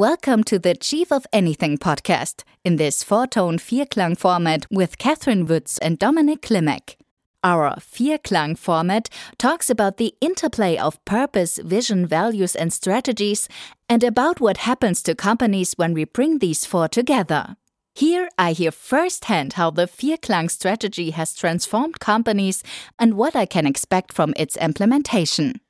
Welcome to the Chief of Anything podcast in this four tone Vierklang format with Catherine Woods and Dominic Klimek. Our Vierklang format talks about the interplay of purpose, vision, values, and strategies, and about what happens to companies when we bring these four together. Here I hear firsthand how the Vierklang strategy has transformed companies and what I can expect from its implementation.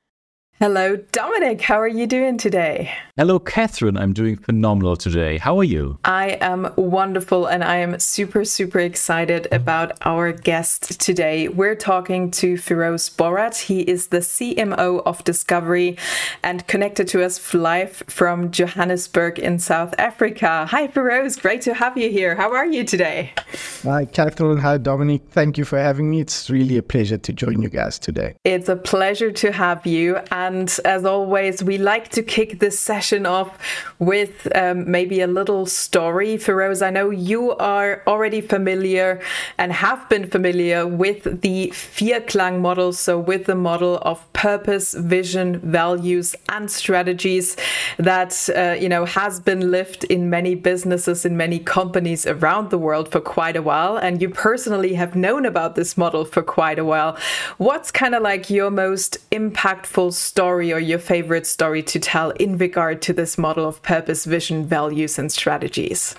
Hello, Dominic. How are you doing today? Hello, Catherine. I'm doing phenomenal today. How are you? I am wonderful and I am super, super excited about our guest today. We're talking to Firoze Bhorat. He is the CMO of Discovery and connected to us live from Johannesburg in South Africa. Hi, Firoze. Great to have you here. How are you today? Hi, Catherine. Hi, Dominic. Thank you for having me. It's really a pleasure to join you guys today. It's a pleasure to have you. And and as always, we like to kick this session off with um, maybe a little story. Firoze, I know you are already familiar and have been familiar with the Vierklang model, so with the model of purpose, vision, values, and strategies that uh, you know has been lived in many businesses, in many companies around the world for quite a while. And you personally have known about this model for quite a while. What's kind of like your most impactful story? Story or your favorite story to tell in regard to this model of purpose, vision, values, and strategies?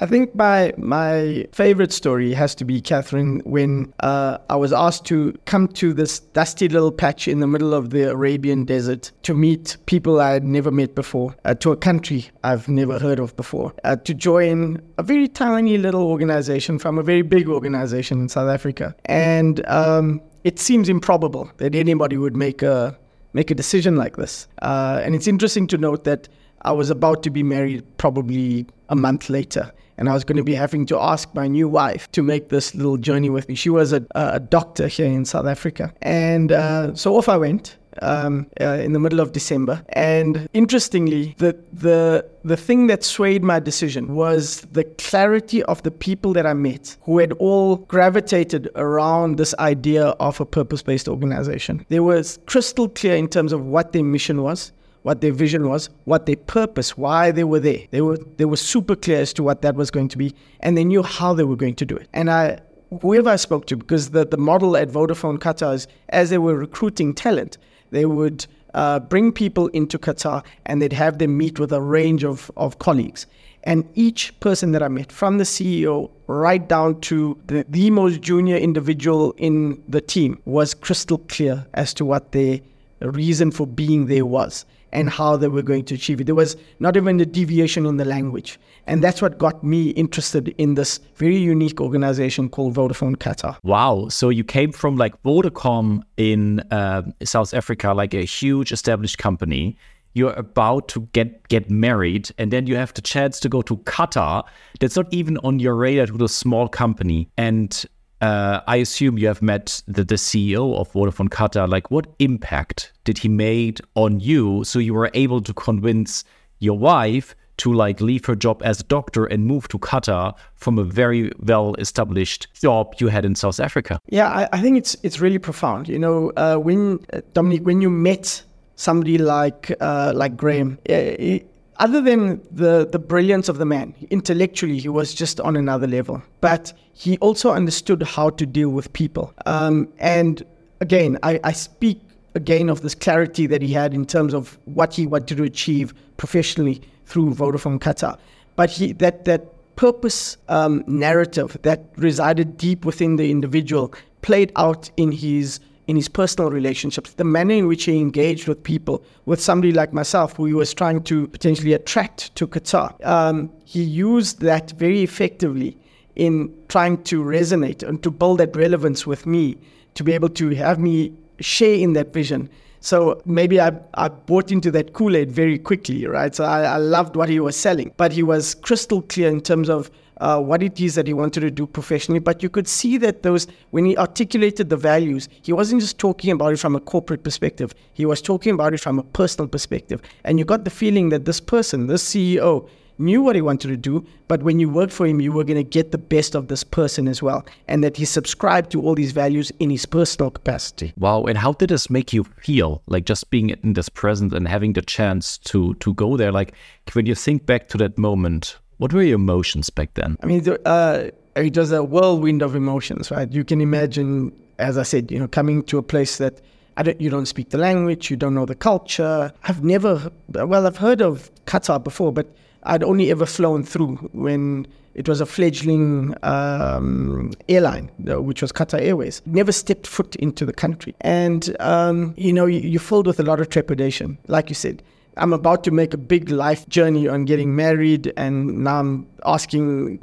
I think my my favorite story has to be Catherine when uh, I was asked to come to this dusty little patch in the middle of the Arabian desert to meet people I had never met before, uh, to a country I've never heard of before, uh, to join a very tiny little organization from a very big organization in South Africa, and um, it seems improbable that anybody would make a make a decision like this. Uh, and it's interesting to note that I was about to be married probably a month later. And I was going to be having to ask my new wife to make this little journey with me. She was a, a doctor here in South Africa. And uh, so off I went um, uh, in the middle of December. And interestingly, the, the, the thing that swayed my decision was the clarity of the people that I met who had all gravitated around this idea of a purpose based organization. They were crystal clear in terms of what their mission was what their vision was, what their purpose, why they were there. They were they were super clear as to what that was going to be, and they knew how they were going to do it. And I whoever I spoke to, because the, the model at Vodafone Qatar is as they were recruiting talent, they would uh, bring people into Qatar and they'd have them meet with a range of, of colleagues. And each person that I met, from the CEO right down to the, the most junior individual in the team, was crystal clear as to what their reason for being there was and how they were going to achieve it. There was not even a deviation in the language. And that's what got me interested in this very unique organization called Vodafone Qatar. Wow. So you came from like Vodacom in uh, South Africa, like a huge established company. You're about to get get married, and then you have the chance to go to Qatar. That's not even on your radar to a small company. And uh, I assume you have met the, the CEO of Vodafone Qatar. Like, what impact did he made on you so you were able to convince your wife to like leave her job as a doctor and move to Qatar from a very well established job you had in South Africa? Yeah, I, I think it's it's really profound. You know, uh, when uh, Dominic, when you met somebody like uh, like Grahame, it, other than the, the brilliance of the man, intellectually, he was just on another level. But he also understood how to deal with people. Um, and again, I, I speak again of this clarity that he had in terms of what he wanted to achieve professionally through Vodafone Qatar. But he, that, that purpose um, narrative that resided deep within the individual played out in his in his personal relationships, the manner in which he engaged with people, with somebody like myself, who he was trying to potentially attract to Qatar. Um, he used that very effectively in trying to resonate and to build that relevance with me, to be able to have me share in that vision. So maybe I, I bought into that Kool Aid very quickly, right? So I, I loved what he was selling, but he was crystal clear in terms of uh, what it is that he wanted to do professionally. But you could see that those, when he articulated the values, he wasn't just talking about it from a corporate perspective. He was talking about it from a personal perspective. And you got the feeling that this person, this CEO, knew what he wanted to do, but when you worked for him, you were going to get the best of this person as well. And that he subscribed to all these values in his personal capacity. Wow. And how did this make you feel? Like just being in this present and having the chance to to go there? Like when you think back to that moment, what were your emotions back then? I mean, uh, it was a whirlwind of emotions, right? You can imagine, as I said, you know, coming to a place that don't, you don't speak the language, you don't know the culture. I've never, well, I've heard of Qatar before, but I'd only ever flown through when it was a fledgling um, airline, uh, which was Qatar Airways. Never stepped foot into the country. And, um, you know, you're filled with a lot of trepidation. Like you said, I'm about to make a big life journey on getting married, and now I'm asking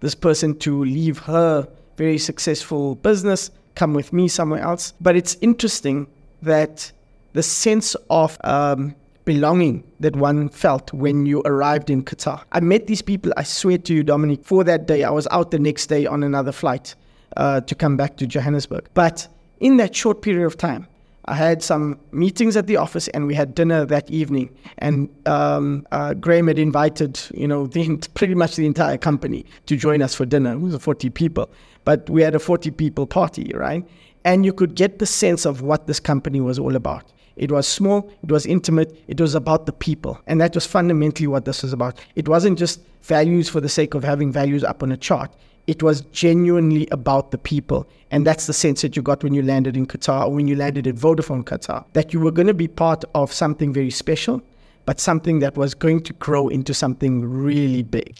this person to leave her very successful business, come with me somewhere else. But it's interesting that the sense of um, belonging that one felt when you arrived in Qatar. I met these people, I swear to you, Dominic, for that day. I was out the next day on another flight uh, to come back to Johannesburg. But in that short period of time, I had some meetings at the office, and we had dinner that evening. And um, uh, Grahame had invited, you know, the, pretty much the entire company to join us for dinner. It was 40 people, but we had a 40 people party, right? And you could get the sense of what this company was all about. It was small, it was intimate, it was about the people. And that was fundamentally what this was about. It wasn't just values for the sake of having values up on a chart it was genuinely about the people. And that's the sense that you got when you landed in Qatar or when you landed at Vodafone Qatar, that you were going to be part of something very special but something that was going to grow into something really big.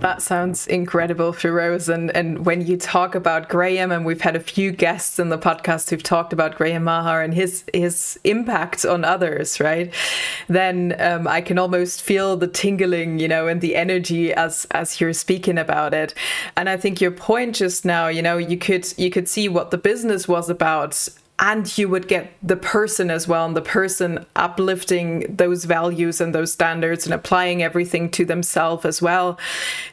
That sounds incredible, Firoze. And, and when you talk about Grahame, and we've had a few guests in the podcast who've talked about Grahame Maher and his his impact on others, right? Then um, I can almost feel the tingling, you know, and the energy as as you're speaking about it. And I think your point just now, you know, you could you could see what the business was about and you would get the person as well and the person uplifting those values and those standards and applying everything to themselves as well.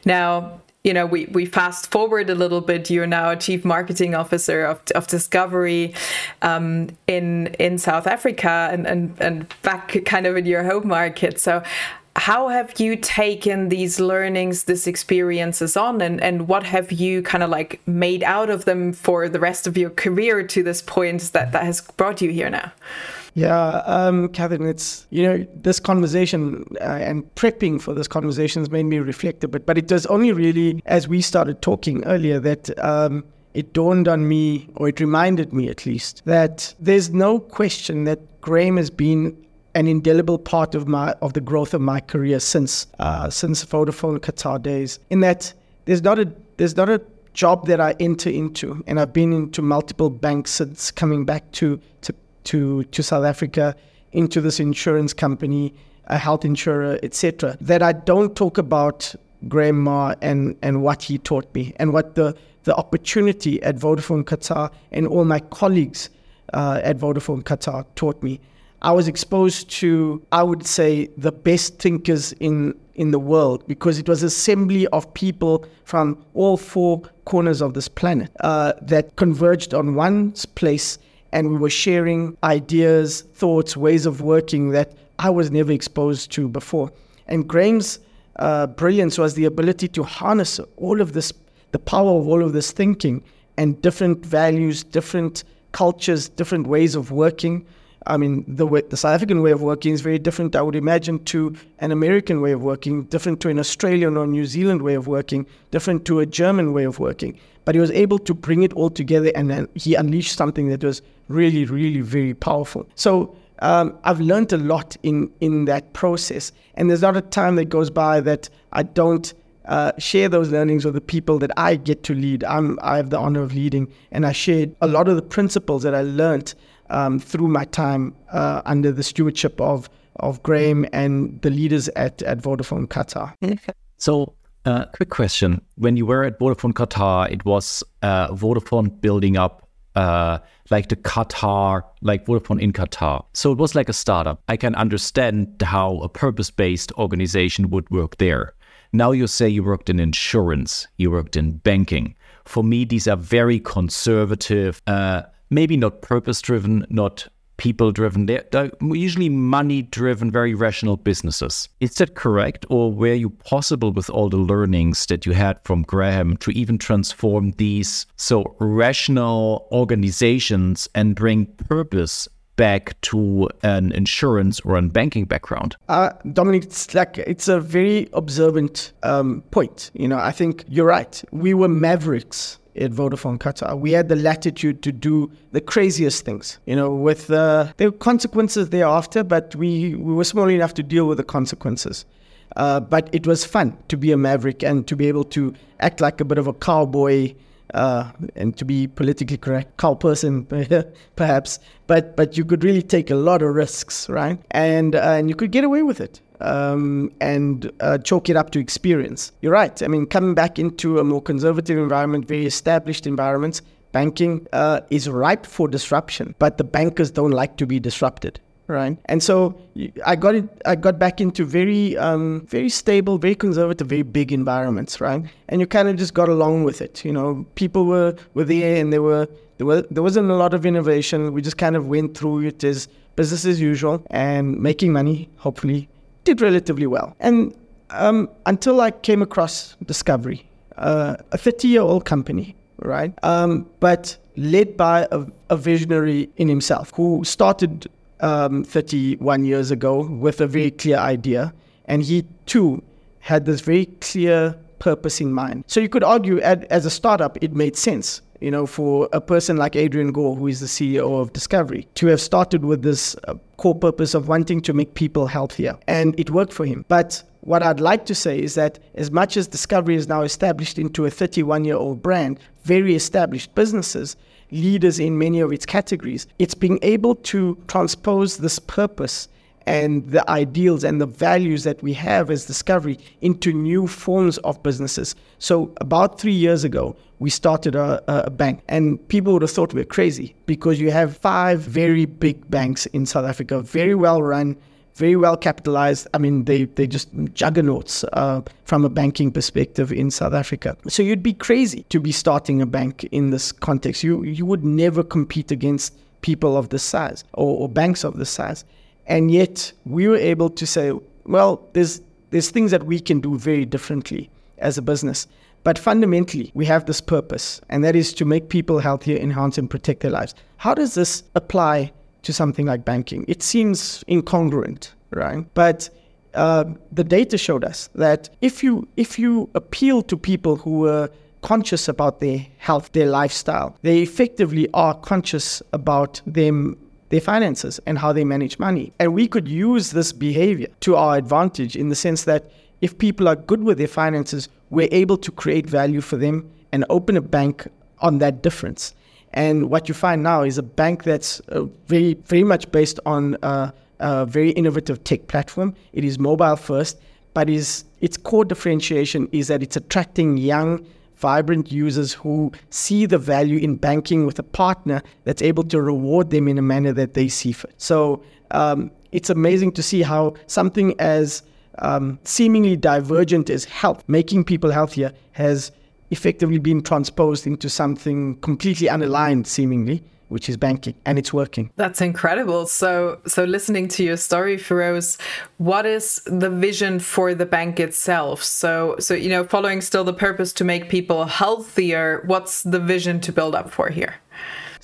Now you know we, we fast forward a little bit. You're now a chief marketing officer of, of discovery um, in in south africa and, and and back kind of in your home market. So how have you taken these learnings, these experiences on, and, and what have you kind of like made out of them for the rest of your career to this point that, that has brought you here now? Yeah, um, Catherine, it's, you know, this conversation uh, and prepping for this conversation has made me reflect a bit, but it was only really as we started talking earlier that um, it dawned on me, or it reminded me at least, that there's no question that Grahame has been an indelible part of my of the growth of my career since uh, since Vodafone Qatar days. In that there's not a there's not a job that I enter into, and I've been into multiple banks since coming back to to to, to South Africa, into this insurance company, a health insurer, etc. That I don't talk about Grahame and and what he taught me, and what the the opportunity at Vodafone Qatar and all my colleagues uh, at Vodafone Qatar taught me. I was exposed to, I would say, the best thinkers in, in the world because it was an assembly of people from all four corners of this planet uh, that converged on one place and we were sharing ideas, thoughts, ways of working that I was never exposed to before. And Grahame's uh, brilliance was the ability to harness all of this, the power of all of this thinking and different values, different cultures, different ways of working I mean, the way, the South African way of working is very different, I would imagine, to an American way of working, different to an Australian or New Zealand way of working, different to a German way of working. But he was able to bring it all together and then he unleashed something that was really, really very powerful. So um, I've learned a lot in, in that process. And there's not a time that goes by that I don't uh, share those learnings with the people that I get to lead. I'm, I have the honor of leading, and I shared a lot of the principles that I learned um, through my time uh, under the stewardship of of Grahame and the leaders at, at Vodafone Qatar. So, uh, quick question: When you were at Vodafone Qatar, it was uh, Vodafone building up uh, like the Qatar, like Vodafone in Qatar. So it was like a startup. I can understand how a purpose-based organization would work there. Now you say you worked in insurance, you worked in banking. For me, these are very conservative, uh, maybe not purpose driven, not people driven. They're, they're usually money driven, very rational businesses. Is that correct? Or were you possible with all the learnings that you had from Grahame to even transform these so rational organizations and bring purpose back to an insurance or a banking background? Uh, Dominic, it's like it's a very observant um, point. You know, I think you're right. We were mavericks at Vodafone Qatar. We had the latitude to do the craziest things. You know, with uh, were consequences thereafter, but we we were small enough to deal with the consequences. Uh, but it was fun to be a maverick and to be able to act like a bit of a cowboy uh, and to be politically correct, cow person perhaps, but but you could really take a lot of risks, right? And uh, and you could get away with it. Um, and uh, chalk it up to experience. You're right. I mean, coming back into a more conservative environment, very established environments, banking uh, is ripe for disruption, but the bankers don't like to be disrupted right? And so I got it. I got back into very, um, very stable, very conservative, very big environments, right? And you kind of just got along with it. You know, people were were there, and there were there were there wasn't a lot of innovation. We just kind of went through it as business as usual and making money. Hopefully, did relatively well. And um, until I came across Discovery, uh, a 30 year old company, right? Um, but led by a, a visionary in himself who started um, 31 years ago with a very clear idea. And he too had this very clear purpose in mind. So you could argue at, as a startup, it made sense, you know, for a person like Adrian Gore, who is the CEO of Discovery, to have started with this uh, core purpose of wanting to make people healthier. And it worked for him. But what I'd like to say is that as much as Discovery is now established into a 31 year old brand, very established businesses, leaders in many of its categories. It's being able to transpose this purpose and the ideals and the values that we have as Discovery into new forms of businesses. So, about three years ago, we started a, a, bank, and people would have thought we're crazy because you have five very big banks in South Africa, very well run, very well capitalized. I mean, they they just juggernauts uh, from a banking perspective in South Africa. So you'd be crazy to be starting a bank in this context. You you would never compete against people of this size or, or banks of this size, and yet we were able to say, well, there's there's things that we can do very differently as a business. But fundamentally, we have this purpose, and that is to make people healthier, enhance, and protect their lives. How does this apply to something like banking. It seems incongruent, right? But uh, the data showed us that if you if you appeal to people who were conscious about their health, their lifestyle, they effectively are conscious about them their finances and how they manage money. And we could use this behavior to our advantage in the sense that if people are good with their finances, we're able to create value for them and open a bank on that difference. And what you find now is a bank that's uh, very, very much based on uh, a very innovative tech platform. It is mobile first, but is its core differentiation is that it's attracting young, vibrant users who see the value in banking with a partner that's able to reward them in a manner that they see fit. So um, it's amazing to see how something as um, seemingly divergent as health, making people healthier, has effectively been transposed into something completely unaligned, seemingly, which is banking, and it's working. That's incredible. So, so listening to your story, Firoze, what is the vision for the bank itself? So, so you know, following still the purpose to make people healthier. What's the vision to build up for here?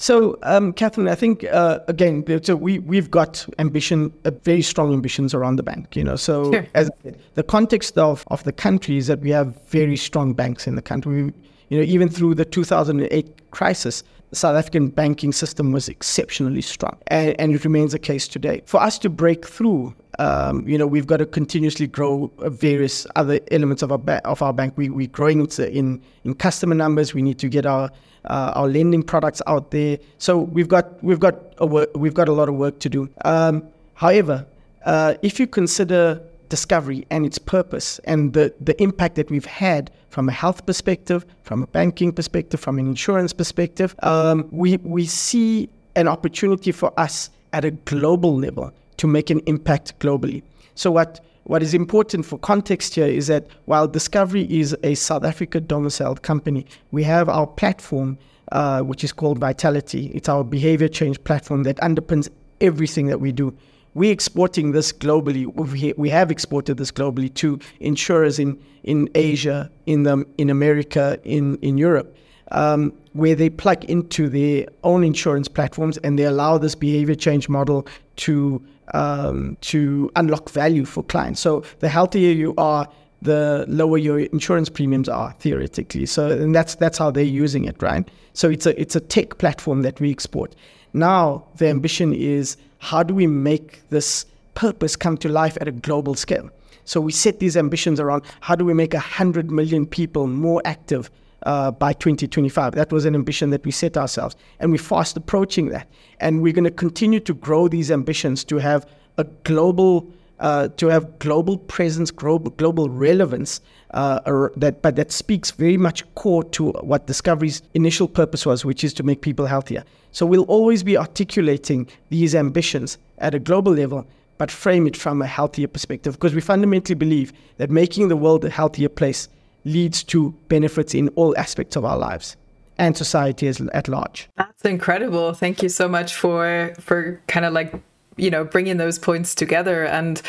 So, um, Catherine, I think uh, again, so we we've got ambition, uh, very strong ambitions around the bank. You know, so sure. as the context of of the country is that we have very strong banks in the country. We, you know, even through the 2008 crisis, the South African banking system was exceptionally strong, and, and it remains the case today. For us to break through um, you know, we've got to continuously grow various other elements of our ba- of our bank. We we're growing in in customer numbers. We need to get our uh, our lending products out there. So we've got we've got a work, we've got a lot of work to do. Um, however, uh, if you consider discovery and its purpose and the, the impact that we've had from a health perspective, from a banking perspective, from an insurance perspective, um, we, we see an opportunity for us at a global level to make an impact globally. So what what is important for context here is that while Discovery is a South Africa domiciled company, we have our platform, uh, which is called Vitality. It's our behavior change platform that underpins everything that we do. We're exporting this globally. We, we have exported this globally to insurers in, in Asia, in the, in America, in, in Europe, um, where they plug into their own insurance platforms and they allow this behavior change model to um, to unlock value for clients. So the healthier you are, the lower your insurance premiums are theoretically. So and that's that's how they're using it, right? So it's a it's a tech platform that we export. Now the ambition is how do we make this purpose come to life at a global scale? So we set these ambitions around how do we make 100 million people more active uh, by 2025. That was an ambition that we set ourselves, and we're fast approaching that. And we're going to continue to grow these ambitions to have a global uh, to have global presence, global, global relevance, uh, that, but that speaks very much core to what Discovery's initial purpose was, which is to make people healthier. So we'll always be articulating these ambitions at a global level, but frame it from a healthier perspective, because we fundamentally believe that making the world a healthier place leads to benefits in all aspects of our lives and society as, at large. That's incredible. Thank you so much for for kind of like you know bringing those points together. And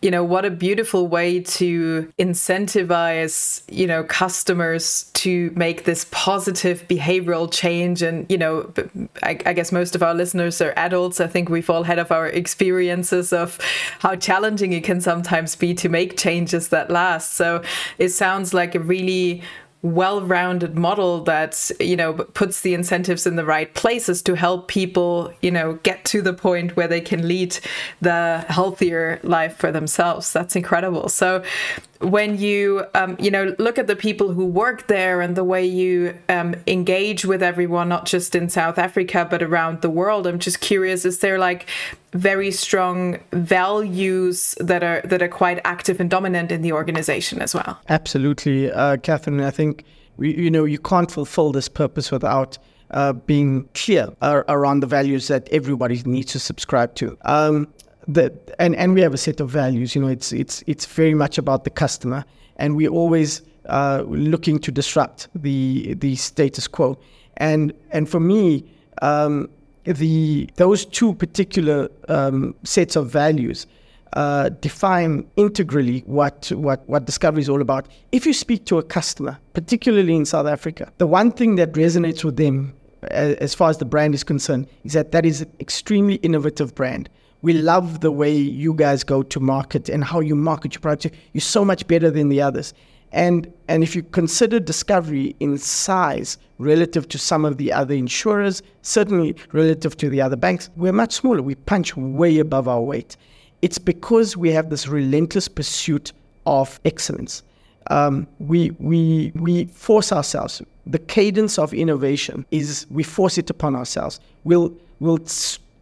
you know what a beautiful way to incentivize you know customers to make this positive behavioral change. And you know I, I, guess most of our listeners are adults. I think we've all had of our experiences of how challenging it can sometimes be to make changes that last. So it sounds like a really well-rounded model that you know puts the incentives in the right places to help people you know get to the point where they can lead the healthier life for themselves. That's incredible. So when you um, you know look at the people who work there and the way you um, engage with everyone not just in south africa but around the world. I'm just curious is there like very strong values that are that are quite active and dominant in the organization as well? Absolutely. Uh, catherine i think we, you know you can't fulfill this purpose without uh, being clear uh, around the values that everybody needs to subscribe to. Um, and, and we have a set of values. You know, it's it's it's very much about the customer, and we're always uh, looking to disrupt the the status quo. And and for me, um, the those two particular um, sets of values uh, define integrally what, what, what discovery is all about. If you speak to a customer, particularly in South Africa, the one thing that resonates with them as far as the brand is concerned is that that is an extremely innovative brand we love the way you guys go to market and how you market your product. You're so much better than the others. And and if you consider Discovery in size relative to some of the other insurers, certainly relative to the other banks, we're much smaller. We punch way above our weight. It's because we have this relentless pursuit of excellence. Um, we we we force ourselves. The cadence of innovation is we force it upon ourselves. We'll we'll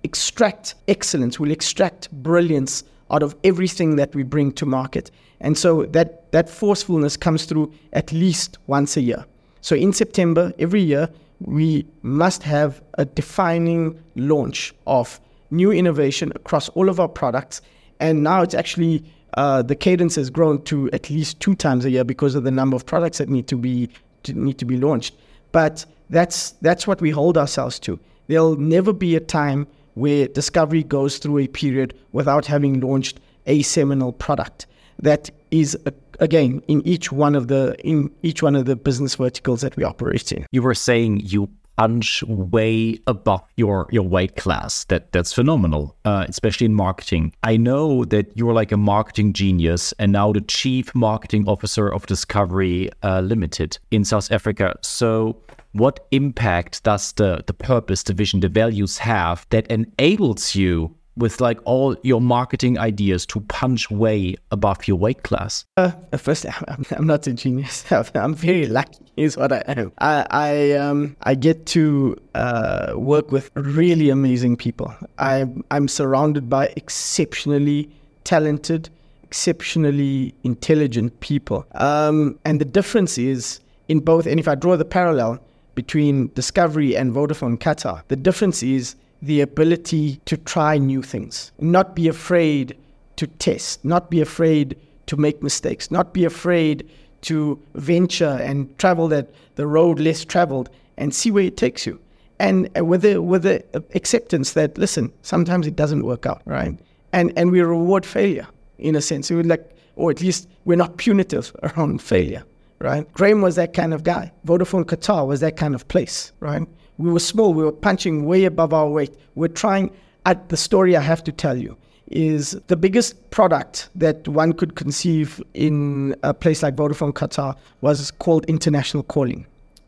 extract excellence, we'll extract brilliance out of everything that we bring to market. And so that, that forcefulness comes through at least once a year. So in September, every year, we must have a defining launch of new innovation across all of our products. And now it's actually uh, the cadence has grown to at least two times a year because of the number of products that need to be to, need to be launched. But that's that's what we hold ourselves to. There'll never be a time where Discovery goes through a period without having launched a seminal product that is again in each one of the in each one of the business verticals that we operate in. You were saying you punch way above your your weight class. That that's phenomenal, uh, especially in marketing. I know that you're like a marketing genius, and now the chief marketing officer of Discovery uh, Limited in South Africa. So what impact does the, the purpose, the vision, the values have that enables you with like all your marketing ideas to punch way above your weight class? Uh, first, I'm, I'm not a genius. I'm very lucky, is what I am. I I, um, I get to uh, work with really amazing people. I'm I'm surrounded by exceptionally talented, exceptionally intelligent people. Um, and the difference is in both. And if I draw the parallel, between Discovery and Vodafone Qatar. The difference is the ability to try new things, not be afraid to test, not be afraid to make mistakes, not be afraid to venture and travel that the road less traveled and see where it takes you. and uh, with the with the acceptance that listen, sometimes it doesn't work out, right? And and we reward failure in a sense. We would like, or at least we're not punitive around failure, right? Grahame was that kind of guy. Vodafone Qatar was that kind of place, right? We were small. We were punching way above our weight. We're trying. At the story I have to tell you is the biggest product that one could conceive in a place like Vodafone Qatar was called international calling.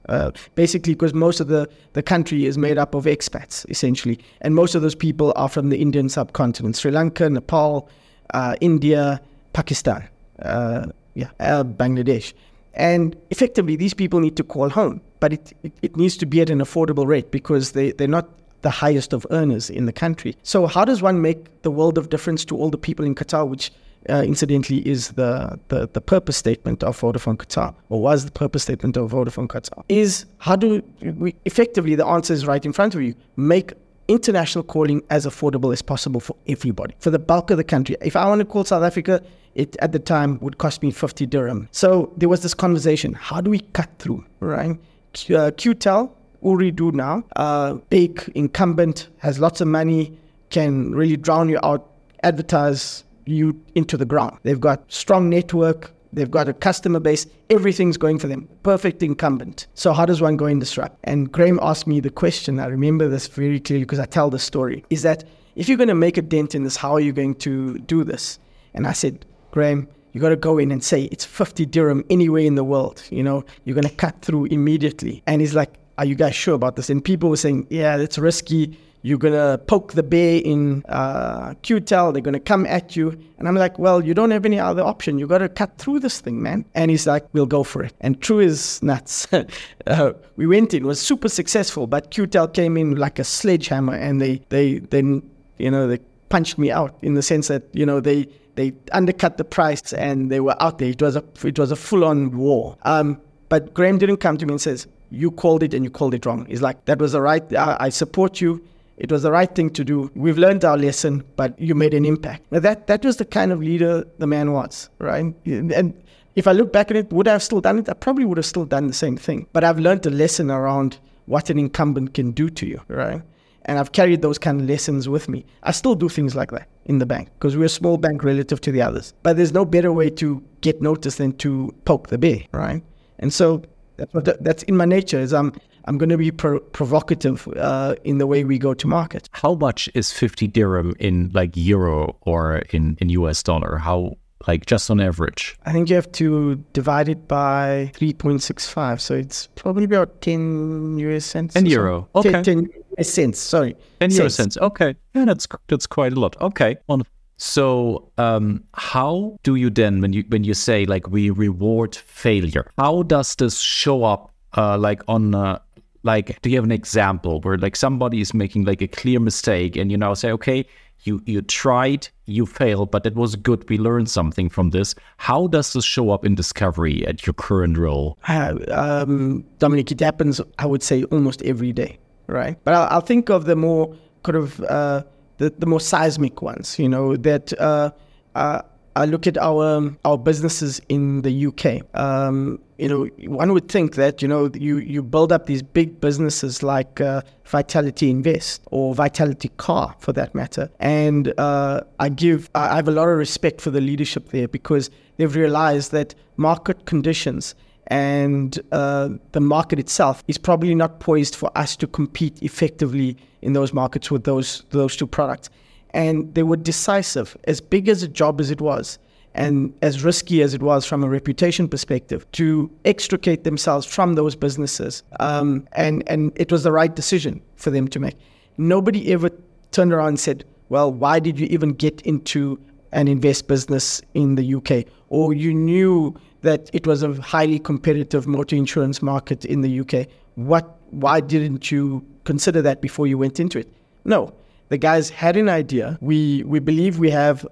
Uh, basically, because most of the, the country is made up of expats, essentially. And most of those people are from the Indian subcontinent Sri Lanka, Nepal, uh, India, Pakistan, uh, yeah, uh, Bangladesh. And effectively, these people need to call home, but it, it, it needs to be at an affordable rate because they, they're not the highest of earners in the country. So, how does one make the world of difference to all the people in Qatar, which uh, incidentally is the, the, the purpose statement of Vodafone Qatar, or was the purpose statement of Vodafone Qatar, is how do we effectively, the answer is right in front of you, make international calling as affordable as possible for everybody, for the bulk of the country. If I want to call South Africa, it at the time would cost me 50 dirham. So there was this conversation how do we cut through, right? Q, uh, QTEL, Ooredoo now, uh, big incumbent, has lots of money, can really drown you out, advertise you into the ground. They've got strong network, they've got a customer base, everything's going for them. Perfect incumbent. So how does one go and disrupt? And Grahame asked me the question, I remember this very clearly because I tell the story, is that if you're going to make a dent in this, how are you going to do this? And I said, Grahame, you got to go in and say it's 50 dirham anywhere in the world. You know, you're going to cut through immediately. And he's like, are you guys sure about this? And people were saying, yeah, that's risky you're going to poke the bear in uh, QTEL. They're going to come at you. And I'm like, well, you don't have any other option. You got to cut through this thing, man. And he's like, we'll go for it. And True is nuts. uh, we went in, was super successful, but QTEL came in like a sledgehammer and they, they, then, you know, they punched me out in the sense that, you know, they, they undercut the price and they were out there. It was a, it was a full on war. Um, but Grahame didn't come to me and says, you called it and you called it wrong. He's like, that was the right, I, I support you it was the right thing to do. We've learned our lesson, but you made an impact. Now that that was the kind of leader the man was, right? And if I look back at it, would I have still done it? I probably would have still done the same thing. But I've learned a lesson around what an incumbent can do to you, right? And I've carried those kind of lessons with me. I still do things like that in the bank because we're a small bank relative to the others. But there's no better way to get noticed than to poke the bear, right? And so that's what that's in my nature is I'm I'm going to be pro- provocative uh, in the way we go to market. How much is 50 dirham in like euro or in, in US dollar? How like just on average? I think you have to divide it by 3.65. So it's probably about 10 US cents. 10 euro. Okay. 10, 10 US cents. Sorry. 10 euro cents. Okay. Yeah, that's, that's quite a lot. Okay. Wonderful. So, um, how do you then, when you when you say like we reward failure, how does this show up, uh, like on uh, like do you have an example where like somebody is making like a clear mistake and you now say okay you you tried you failed but it was good we learned something from this. How does this show up in discovery at your current role? Uh, um, dominic it happens i would say almost every day right? But i'll, I'll think of the more kind of uh, the, the more seismic ones you know that uh, uh I look at our our businesses in the UK. Um, you know, one would think that you know you you build up these big businesses like uh, Vitality Invest or Vitality Car, for that matter, and uh, I give I have a lot of respect for the leadership there because they've realized that market conditions and uh, the market itself is probably not poised for us to compete effectively in those markets with those those two products and they were decisive. As big as a job as it was, and as risky as it was from a reputation perspective, to extricate themselves from those businesses, um, and and it was the right decision for them to make. Nobody ever turned around and said, "Well, why did you even get into an invest business in the UK?" Or you knew that it was a highly competitive motor insurance market in the UK. What? Why didn't you consider that before you went into it? No, the guys had an idea. We we believe we have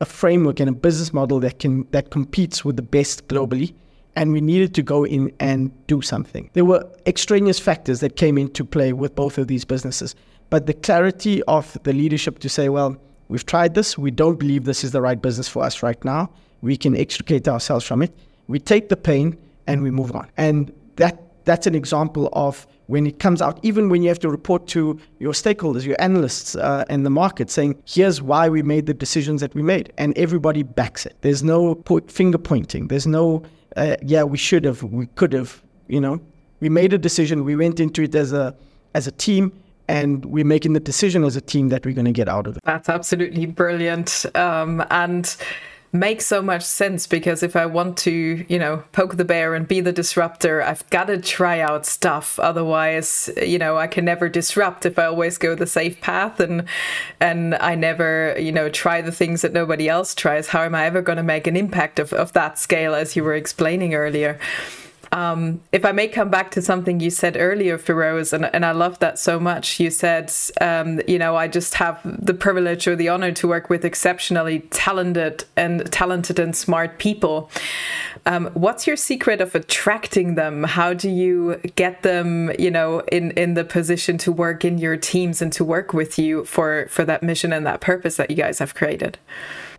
a framework and a business model that can that competes with the best globally, and we needed to go in and do something. There were extraneous factors that came into play with both of these businesses, but the clarity of the leadership to say, well, we've tried this. We don't believe this is the right business for us right now. We can extricate ourselves from it. We take the pain and we move on. And that that's an example of when it comes out, even when you have to report to your stakeholders, your analysts, uh, and the market, saying, "Here's why we made the decisions that we made," and everybody backs it. There's no finger pointing. There's no, uh, "Yeah, we should have, we could have." You know, we made a decision. We went into it as a as a team and we're making the decision as a team that we're going to get out of it. That's absolutely brilliant. Um, and makes so much sense because if I want to, you know, poke the bear and be the disruptor, I've got to try out stuff. Otherwise, you know, I can never disrupt if I always go the safe path and and I never, you know, try the things that nobody else tries. How am I ever going to make an impact of, of that scale as you were explaining earlier? Um, if I may come back to something you said earlier, Firoze, and, and I love that so much. You said, um, you know, I just have the privilege or the honor to work with exceptionally talented and talented and smart people. Um, what's your secret of attracting them? How do you get them, you know, in in the position to work in your teams and to work with you for for that mission and that purpose that you guys have created?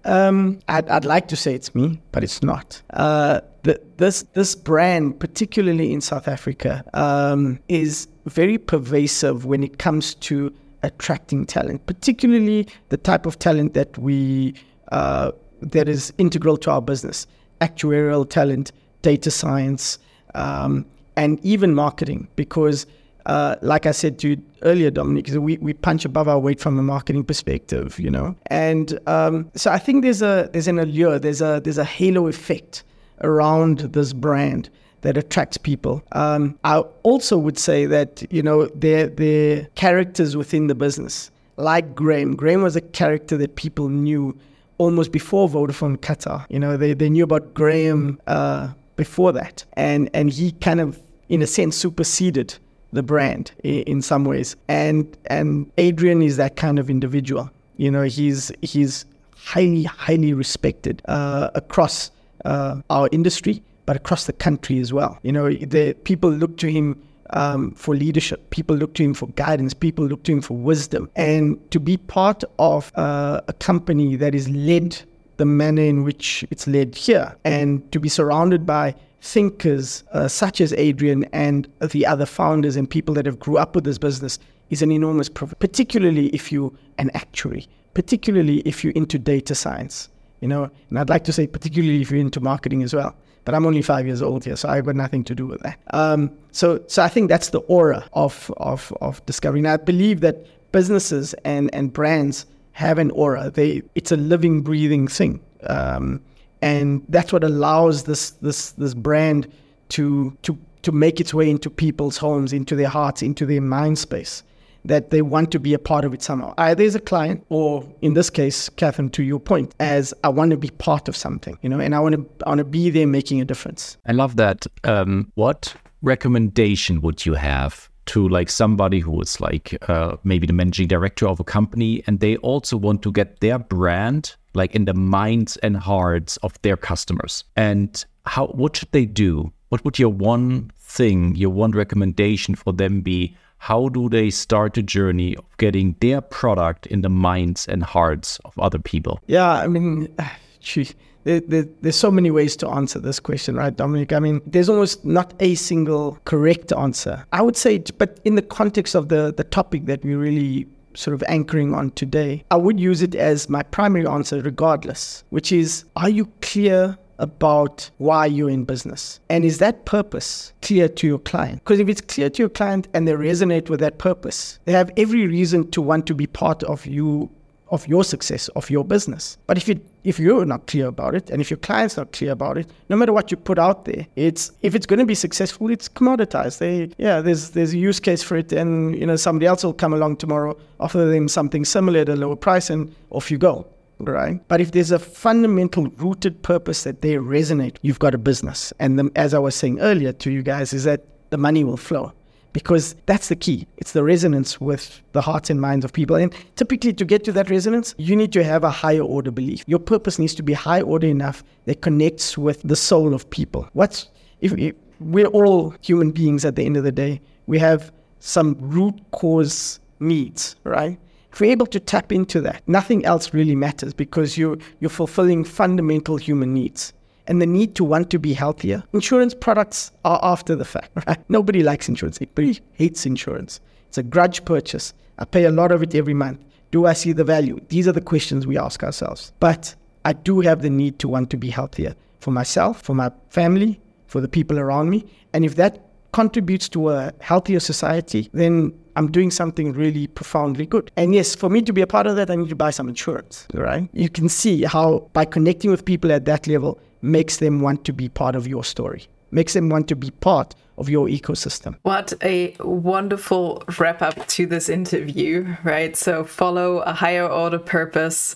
Um, I'd, I'd like to say it's me, but it's not. Uh, the, this this brand, particularly in South Africa, um, is very pervasive when it comes to attracting talent, particularly the type of talent that we uh, that is integral to our business: actuarial talent, data science, um, and even marketing. Because uh, like I said to you earlier, Dominic, we, we punch above our weight from a marketing perspective, you know. And um, so I think there's a there's an allure, there's a there's a halo effect around this brand that attracts people. Um, I also would say that you know they're, they're characters within the business, like Grahame. Grahame was a character that people knew almost before Vodafone Qatar. You know, they, they knew about Grahame uh, before that, and and he kind of, in a sense, superseded the brand in some ways. And and Adrian is that kind of individual. You know, he's he's highly highly respected uh, across uh, our industry, but across the country as well. You know, the people look to him. Um, for leadership, people look to him for guidance, people look to him for wisdom. And to be part of uh, a company that is led the manner in which it's led here, and to be surrounded by thinkers uh, such as Adrian and the other founders and people that have grew up with this business is an enormous privilege, particularly if you're an actuary, particularly if you're into data science, you know, and I'd like to say particularly if you're into marketing as well. But I'm only five years old here, so I've got nothing to do with that. Um, so, so I think that's the aura of, of, of discovery. And I believe that businesses and, and brands have an aura. They, it's a living, breathing thing. Um, and that's what allows this this this brand to to to make its way into people's homes, into their hearts, into their mind space. That they want to be a part of it somehow. Either as a client, or in this case, Catherine, to your point, as I want to be part of something, you know, and I want to I want to be there making a difference. I love that. Um, what recommendation would you have to like somebody who is like uh, maybe the managing director of a company and they also want to get their brand like in the minds and hearts of their customers and how what should they do what would your one thing your one recommendation for them be how do they start the journey of getting their product in the minds and hearts of other people yeah i mean gee, there, there, there's so many ways to answer this question, right, Dominic? I mean, there's almost not a single correct answer. I would say, but in the context of the, the topic that we really sort of anchoring on today, I would use it as my primary answer regardless, which is are you clear about why you're in business? And is that purpose clear to your client? Because if it's clear to your client and they resonate with that purpose, they have every reason to want to be part of you of your success of your business. But if you if you're not clear about it and if your client's not clear about it, no matter what you put out there, it's if it's going to be successful, it's commoditized. They yeah, there's there's a use case for it, and you know somebody else will come along tomorrow, offer them something similar at a lower price, and off you go. Right. But if there's a fundamental rooted purpose that they resonate, you've got a business. And the, as I was saying earlier to you guys, is that the money will flow because that's the key. It's the resonance with the hearts and minds of people. And typically, to get to that resonance, you need to have a higher order belief. Your purpose needs to be high order enough that connects with the soul of people. What's if, if we're all human beings at the end of the day, we have some root cause needs, right? If we're able to tap into that, nothing else really matters because you're, you're fulfilling fundamental human needs. and the need to want to be healthier. Insurance products are after the fact, right? Nobody likes insurance. Everybody hates insurance. It's a grudge purchase. I pay a lot of it every month. Do I see the value? These are the questions we ask ourselves. But I do have the need to want to be healthier for myself, for my family, for the people around me. And if that contributes to a healthier society, then I'm doing something really profoundly good. And yes, for me to be a part of that, I need to buy some insurance, right? You can see how by connecting with people at that level makes them want to be part of your story, makes them want to be part of your ecosystem. What a wonderful wrap up to this interview, right? So follow a higher order purpose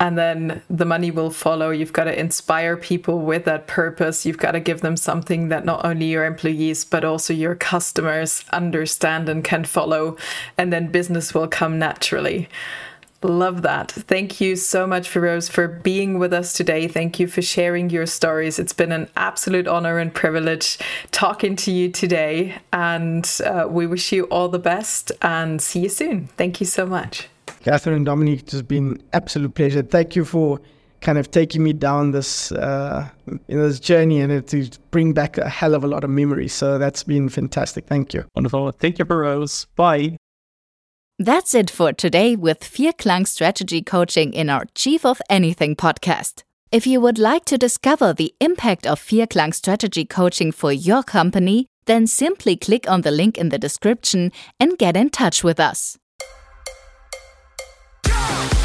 and then the money will follow. You've got to inspire people with that purpose. You've got to give them something that not only your employees, but also your customers understand and can follow. And then business will come naturally. Love that. Thank you so much, Firoze, for being with us today. Thank you for sharing your stories. It's been an absolute honor and privilege talking to you today. And uh, we wish you all the best and see you soon. Thank you so much. Catherine and Dominique, it has been an absolute pleasure. Thank you for kind of taking me down this uh, in this journey and to bring back a hell of a lot of memories. So that's been fantastic. Thank you. Wonderful. Thank you, Firoze. Bye. That's it for today with Vierklang Strategy Coaching in our Chief of Anything podcast. If you would like to discover the impact of Vierklang Strategy Coaching for your company, then simply click on the link in the description and get in touch with us. Wow.